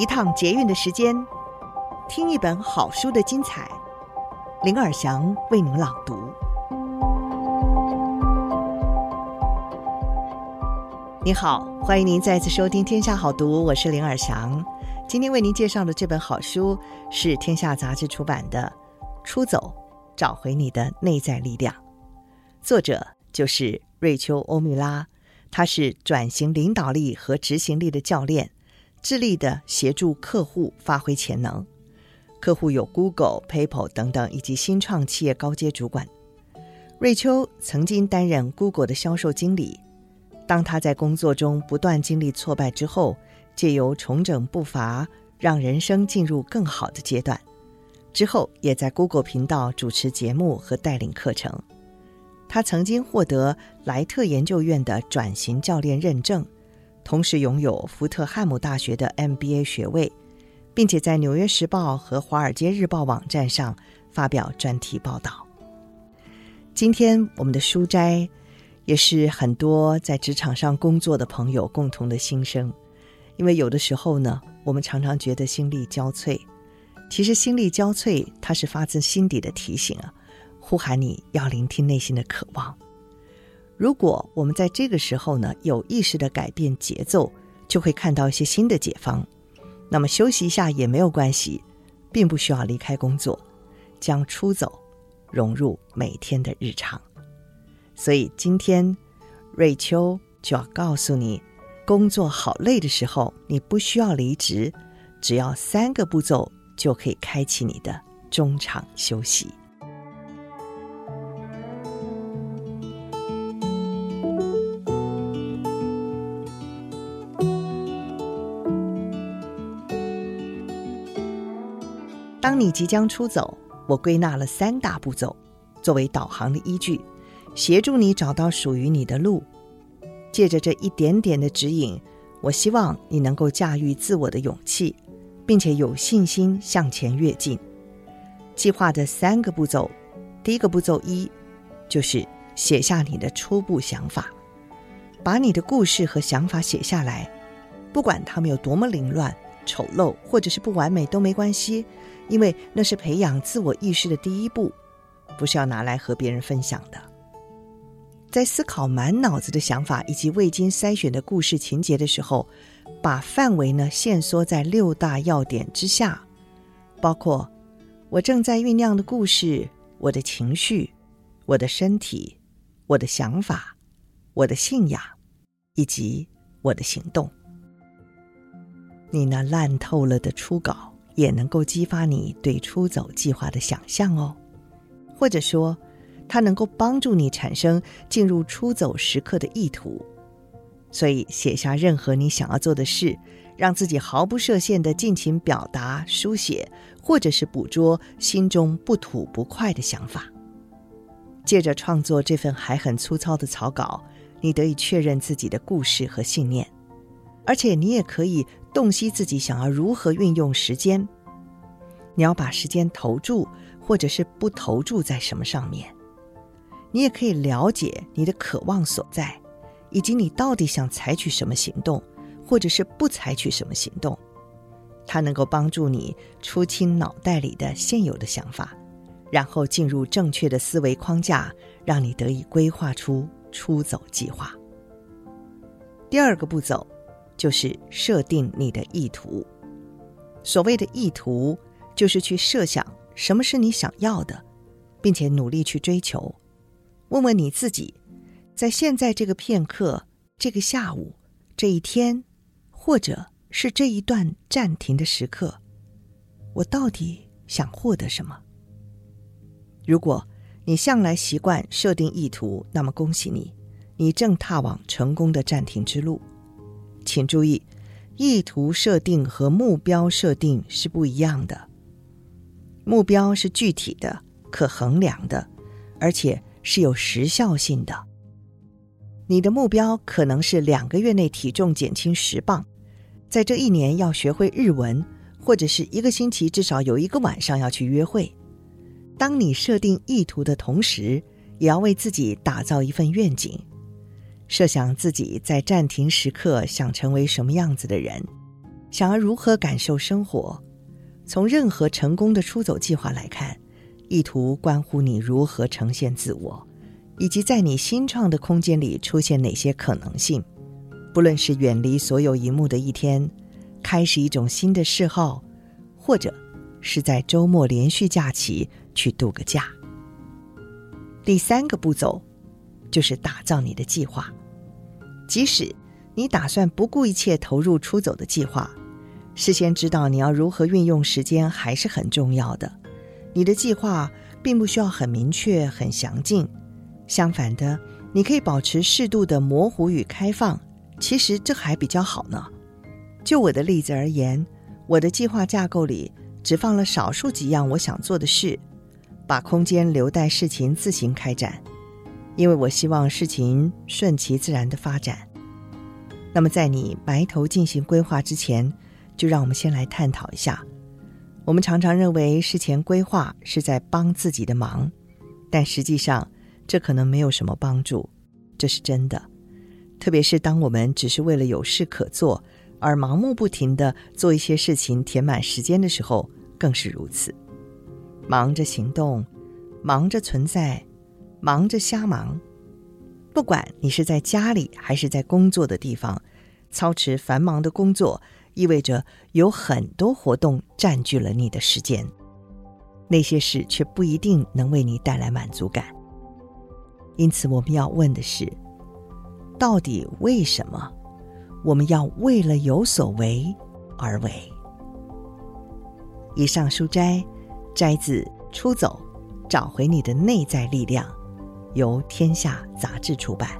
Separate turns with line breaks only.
一趟捷运的时间，听一本好书的精彩。林尔祥为您朗读。你好，欢迎您再次收听《天下好读》，我是林尔祥。今天为您介绍的这本好书是天下杂志出版的《出走，找回你的内在力量》，作者就是瑞秋·欧米拉，她是转型领导力和执行力的教练。致力的协助客户发挥潜能，客户有 Google、PayPal 等等，以及新创企业高阶主管。瑞秋曾经担任 Google 的销售经理。当他在工作中不断经历挫败之后，借由重整步伐，让人生进入更好的阶段。之后，也在 Google 频道主持节目和带领课程。他曾经获得莱特研究院的转型教练认证。同时拥有福特汉姆大学的 MBA 学位，并且在《纽约时报》和《华尔街日报》网站上发表专题报道。今天我们的书斋也是很多在职场上工作的朋友共同的心声，因为有的时候呢，我们常常觉得心力交瘁。其实心力交瘁，它是发自心底的提醒啊，呼喊你要聆听内心的渴望。如果我们在这个时候呢，有意识地改变节奏，就会看到一些新的解方。那么休息一下也没有关系，并不需要离开工作，将出走融入每天的日常。所以今天瑞秋就要告诉你，工作好累的时候，你不需要离职，只要三个步骤就可以开启你的中场休息。当你即将出走，我归纳了三大步骤，作为导航的依据，协助你找到属于你的路。借着这一点点的指引，我希望你能够驾驭自我的勇气，并且有信心向前跃进。计划的三个步骤，第一个步骤一，就是写下你的初步想法，把你的故事和想法写下来，不管它们有多么凌乱。丑陋或者是不完美都没关系，因为那是培养自我意识的第一步，不是要拿来和别人分享的。在思考满脑子的想法以及未经筛选的故事情节的时候，把范围呢限缩在六大要点之下，包括我正在酝酿的故事、我的情绪、我的身体、我的想法、我的信仰以及我的行动。你那烂透了的初稿也能够激发你对出走计划的想象哦，或者说，它能够帮助你产生进入出走时刻的意图。所以，写下任何你想要做的事，让自己毫不设限地尽情表达、书写，或者是捕捉心中不吐不快的想法。借着创作这份还很粗糙的草稿，你得以确认自己的故事和信念。而且你也可以洞悉自己想要如何运用时间，你要把时间投注或者是不投注在什么上面。你也可以了解你的渴望所在，以及你到底想采取什么行动，或者是不采取什么行动。它能够帮助你出清脑袋里的现有的想法，然后进入正确的思维框架，让你得以规划出出走计划。第二个步骤。就是设定你的意图。所谓的意图，就是去设想什么是你想要的，并且努力去追求。问问你自己，在现在这个片刻、这个下午、这一天，或者是这一段暂停的时刻，我到底想获得什么？如果你向来习惯设定意图，那么恭喜你，你正踏往成功的暂停之路。请注意，意图设定和目标设定是不一样的。目标是具体的、可衡量的，而且是有时效性的。你的目标可能是两个月内体重减轻十磅，在这一年要学会日文，或者是一个星期至少有一个晚上要去约会。当你设定意图的同时，也要为自己打造一份愿景。设想自己在暂停时刻想成为什么样子的人，想要如何感受生活？从任何成功的出走计划来看，意图关乎你如何呈现自我，以及在你新创的空间里出现哪些可能性。不论是远离所有荧幕的一天，开始一种新的嗜好，或者是在周末连续假期去度个假。第三个步骤就是打造你的计划。即使你打算不顾一切投入出走的计划，事先知道你要如何运用时间还是很重要的。你的计划并不需要很明确、很详尽，相反的，你可以保持适度的模糊与开放。其实这还比较好呢。就我的例子而言，我的计划架构里只放了少数几样我想做的事。把空间留待事情自行开展，因为我希望事情顺其自然的发展。那么，在你埋头进行规划之前，就让我们先来探讨一下。我们常常认为事前规划是在帮自己的忙，但实际上这可能没有什么帮助，这是真的。特别是当我们只是为了有事可做而盲目不停的做一些事情填满时间的时候，更是如此。忙着行动，忙着存在，忙着瞎忙。不管你是在家里还是在工作的地方，操持繁忙的工作，意味着有很多活动占据了你的时间。那些事却不一定能为你带来满足感。因此，我们要问的是：到底为什么我们要为了有所为而为？以上书摘。摘自《出走，找回你的内在力量》，由天下杂志出版。